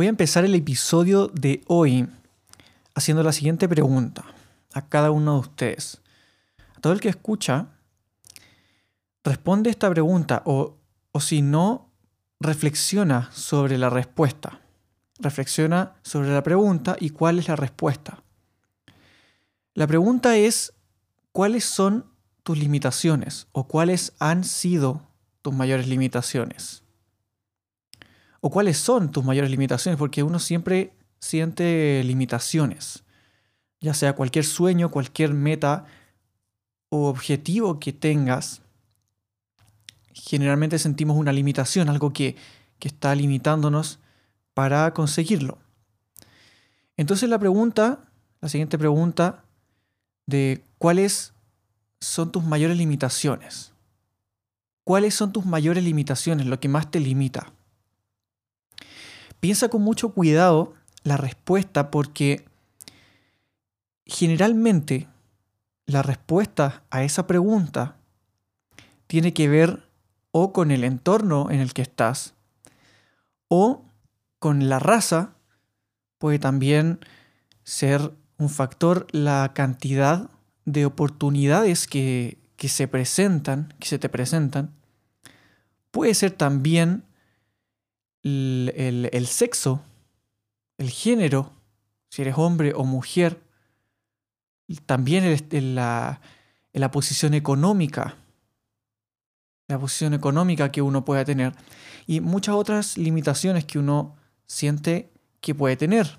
Voy a empezar el episodio de hoy haciendo la siguiente pregunta a cada uno de ustedes. A todo el que escucha, responde esta pregunta o, o si no, reflexiona sobre la respuesta. Reflexiona sobre la pregunta y cuál es la respuesta. La pregunta es, ¿cuáles son tus limitaciones o cuáles han sido tus mayores limitaciones? ¿O cuáles son tus mayores limitaciones? Porque uno siempre siente limitaciones, ya sea cualquier sueño, cualquier meta o objetivo que tengas, generalmente sentimos una limitación, algo que, que está limitándonos para conseguirlo. Entonces la pregunta, la siguiente pregunta de cuáles son tus mayores limitaciones. ¿Cuáles son tus mayores limitaciones, lo que más te limita? Piensa con mucho cuidado la respuesta porque generalmente la respuesta a esa pregunta tiene que ver o con el entorno en el que estás o con la raza, puede también ser un factor la cantidad de oportunidades que, que se presentan, que se te presentan. Puede ser también el, sexo, el género, si eres hombre o mujer, también la posición económica, la posición económica que uno pueda tener y muchas otras limitaciones que uno siente que puede tener.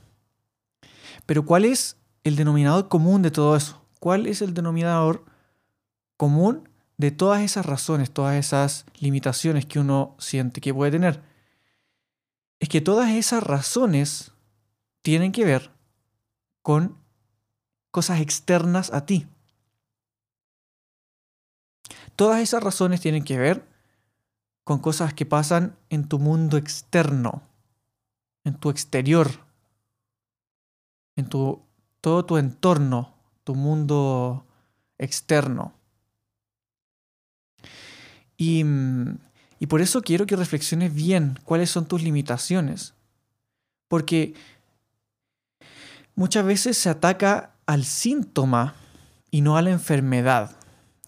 Pero ¿cuál es el denominador común de todo eso? ¿Cuál es el denominador común de todas esas razones, todas esas limitaciones que uno siente que puede tener? Es que todas esas razones tienen que ver con cosas externas a ti. Todas esas razones tienen que ver con cosas que pasan en tu mundo externo, en tu exterior, en tu, todo tu entorno, tu mundo externo. Y mm, y por eso quiero que reflexiones bien cuáles son tus limitaciones. Porque muchas veces se ataca al síntoma y no a la enfermedad.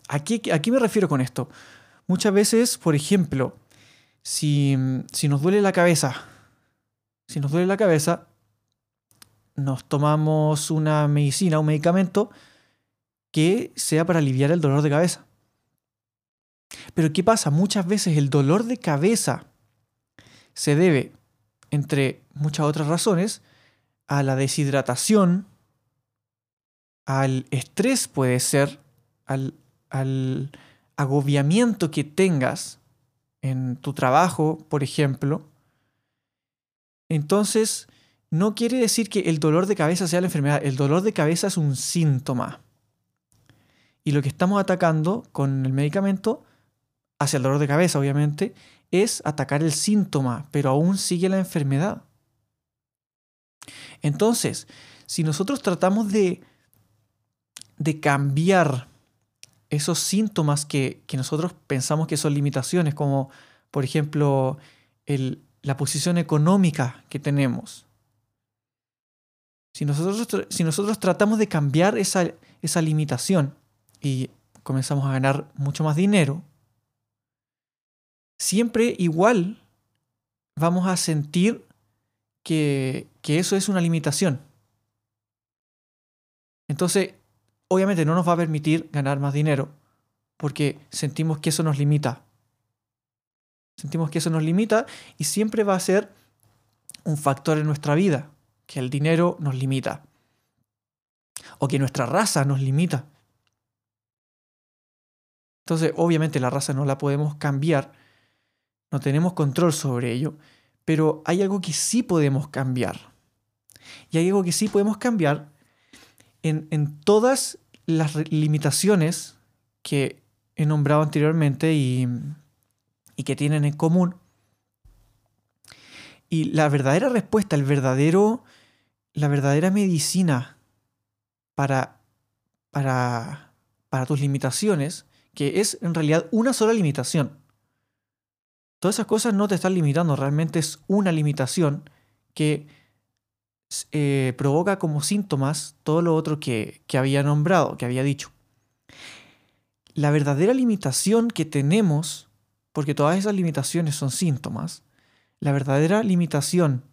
¿A qué, me refiero con esto? Muchas veces, por ejemplo, si, si nos duele la cabeza, si nos duele la cabeza, nos tomamos una medicina, un medicamento que sea para aliviar el dolor de cabeza. Pero ¿qué pasa? Muchas veces el dolor de cabeza se debe, entre muchas otras razones, a la deshidratación, al estrés puede ser, al, al agobiamiento que tengas en tu trabajo, por ejemplo. Entonces, no quiere decir que el dolor de cabeza sea la enfermedad, el dolor de cabeza es un síntoma. Y lo que estamos atacando con el medicamento hacia el dolor de cabeza, obviamente, es atacar el síntoma, pero aún sigue la enfermedad. Entonces, si nosotros tratamos de, de cambiar esos síntomas que, nosotros pensamos que son limitaciones, como por ejemplo la posición económica que tenemos, si nosotros, si nosotros tratamos de cambiar esa, esa limitación y comenzamos a ganar mucho más dinero, siempre igual vamos a sentir que, eso es una limitación. Entonces, obviamente no nos va a permitir ganar más dinero porque sentimos que eso nos limita. Sentimos que eso nos limita y siempre va a ser un factor en nuestra vida, que el dinero nos limita. O que nuestra raza nos limita. Entonces, obviamente la raza no la podemos cambiar, no tenemos control sobre ello, pero hay algo que sí podemos cambiar. Y hay algo que sí podemos cambiar en, en todas las limitaciones que he nombrado anteriormente y, y que tienen en común. Y la verdadera respuesta, el verdadero, la verdadera medicina para, para, para tus limitaciones, que es en realidad una sola limitación. Todas esas cosas no te están limitando, realmente es una limitación que eh, provoca como síntomas todo lo otro que, que había nombrado, que había dicho. La verdadera limitación que tenemos, porque todas esas limitaciones son síntomas, la verdadera limitación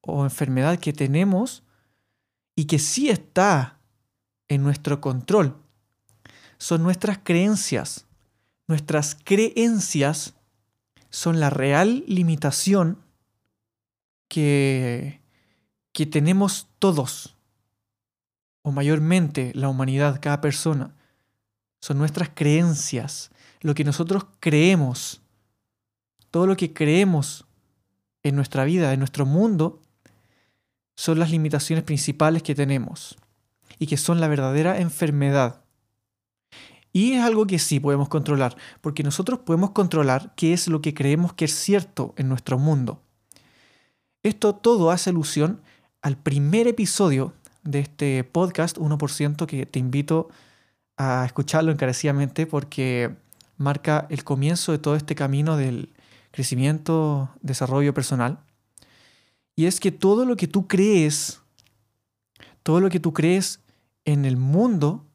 o enfermedad que tenemos y que sí está en nuestro control son nuestras creencias. Nuestras creencias son la real limitación que, que tenemos todos, o mayormente la humanidad, cada persona, son nuestras creencias, lo que nosotros creemos, todo lo que creemos en nuestra vida, en nuestro mundo, son las limitaciones principales que tenemos y que son la verdadera enfermedad. Y es algo que sí podemos controlar, porque nosotros podemos controlar qué es lo que creemos que es cierto en nuestro mundo. Esto todo hace alusión al primer episodio de este podcast 1% que te invito a escucharlo encarecidamente porque marca el comienzo de todo este camino del crecimiento, desarrollo personal. Y es que todo lo que tú crees, todo lo que tú crees en el mundo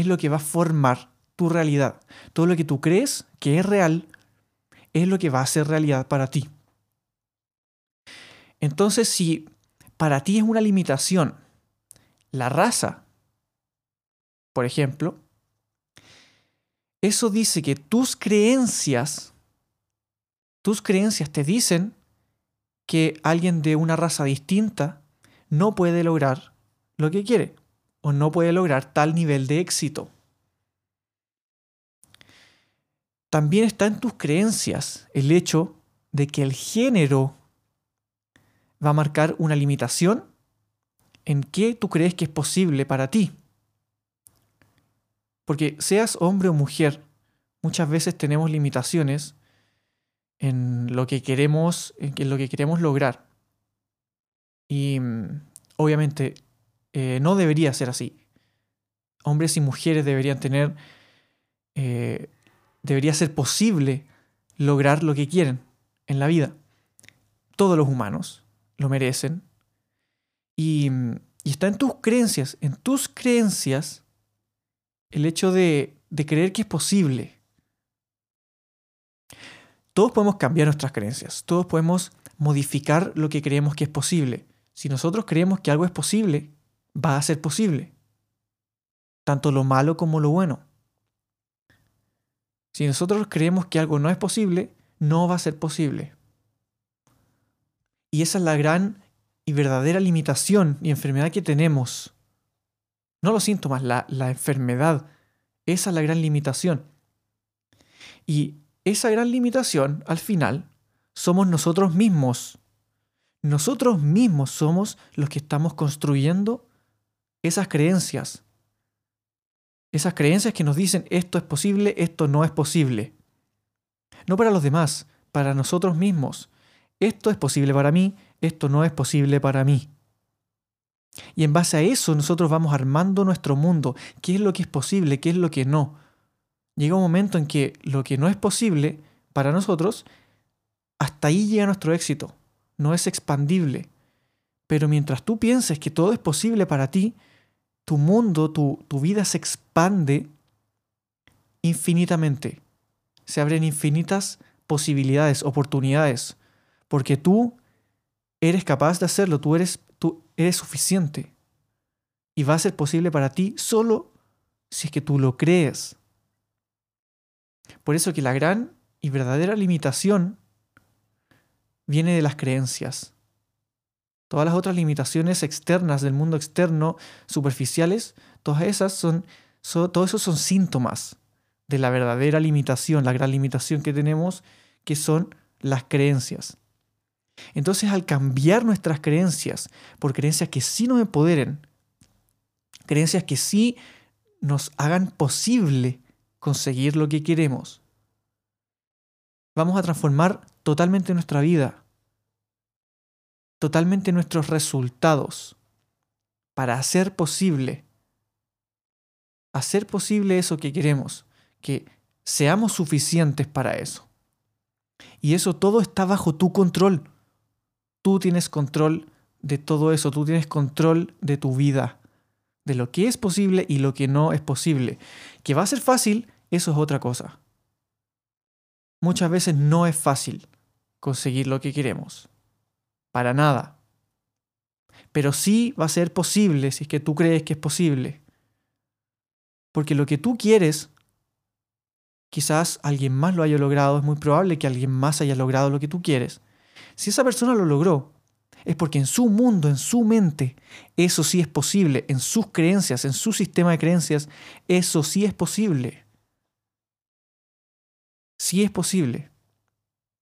es lo que va a formar tu realidad. Todo lo que tú crees que es real es lo que va a ser realidad para ti. Entonces, si para ti es una limitación la raza, por ejemplo, eso dice que tus creencias, tus creencias te dicen que alguien de una raza distinta no puede lograr lo que quiere o no puede lograr tal nivel de éxito. También está en tus creencias el hecho de que el género va a marcar una limitación en qué tú crees que es posible para ti. Porque seas hombre o mujer, muchas veces tenemos limitaciones en lo que queremos, en lo que queremos lograr. Y mm, obviamente eh, no debería ser así. Hombres y mujeres deberían tener, eh, debería ser posible lograr lo que quieren en la vida. Todos los humanos lo merecen. Y, está en tus creencias, en tus creencias, el hecho de, de creer que es posible. Todos podemos cambiar nuestras creencias, todos podemos modificar lo que creemos que es posible. Si nosotros creemos que algo es posible, va a ser posible. Tanto lo malo como lo bueno. Si nosotros creemos que algo no es posible, no va a ser posible. Y esa es la gran y verdadera limitación y enfermedad que tenemos. No los síntomas, la, la enfermedad. Esa es la gran limitación. Y esa gran limitación, al final, somos nosotros mismos. Nosotros mismos somos los que estamos construyendo esas creencias. Esas creencias que nos dicen esto es posible, esto no es posible. No para los demás, para nosotros mismos esto es posible para mí, esto no es posible para mí. Y en base a eso nosotros vamos armando nuestro mundo, qué es lo que es posible, qué es lo que no. Llega un momento en que lo que no es posible para nosotros, hasta ahí llega nuestro éxito, no es expandible. Pero mientras tú pienses que todo es posible para ti, tu mundo, tu, tu vida se expande infinitamente. Se abren infinitas posibilidades, oportunidades porque tú eres capaz de hacerlo, tú eres, tú eres suficiente. Y va a ser posible para ti solo si es que tú lo crees. Por eso que la gran y verdadera limitación viene de las creencias. Todas las otras limitaciones externas del mundo externo, superficiales, todas esas son, todos son síntomas de la verdadera limitación, la gran limitación que tenemos, que son las creencias. Entonces al cambiar nuestras creencias por creencias que sí nos empoderen, creencias que sí nos hagan posible conseguir lo que queremos, vamos a transformar totalmente nuestra vida, totalmente nuestros resultados, para hacer posible, hacer posible eso que queremos, que seamos suficientes para eso. Y eso todo está bajo tu control. Tú tienes control de todo eso, tú tienes control de tu vida, de lo que es posible y lo que no es posible. Que va a ser fácil, eso es otra cosa. Muchas veces no es fácil conseguir lo que queremos. Para nada pero sí va a ser posible si es que tú crees que es posible. Porque lo que tú quieres, quizás alguien más lo haya logrado, es muy probable que alguien más haya logrado lo que tú quieres. Si esa persona lo logró, es porque en su mundo, en su mente, eso sí es posible, en sus creencias, en su sistema de creencias, eso sí es posible. Sí es posible.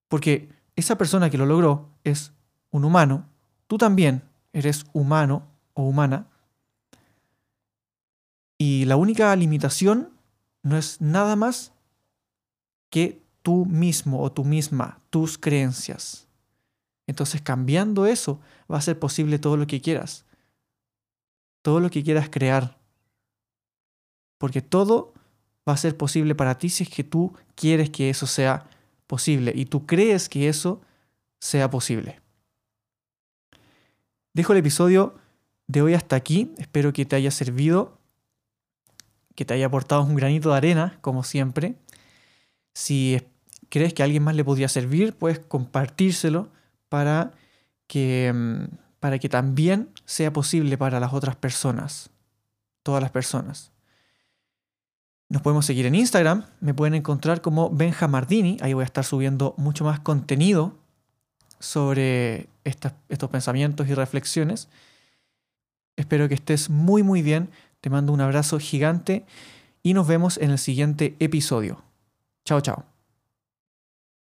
Porque esa persona que lo logró es un humano, tú también, eres humano o humana. Y la única limitación no es nada más que tú mismo o tú misma, tus creencias. Entonces cambiando eso va a ser posible todo lo que quieras. Todo lo que quieras crear. Porque todo va a ser posible para ti si es que tú quieres que eso sea posible y tú crees que eso sea posible. Dejo el episodio de hoy hasta aquí. Espero que te haya servido, que te haya aportado un granito de arena, como siempre. Si crees que a alguien más le podría servir, puedes compartírselo para que, mm, para que también sea posible para las otras personas, todas las personas. Nos podemos seguir en Instagram, me pueden encontrar como Benjamardini, ahí voy a estar subiendo mucho más contenido sobre estos pensamientos y reflexiones. Espero que estés muy muy bien, te mando un abrazo gigante y nos vemos en el siguiente episodio. Chao, chao.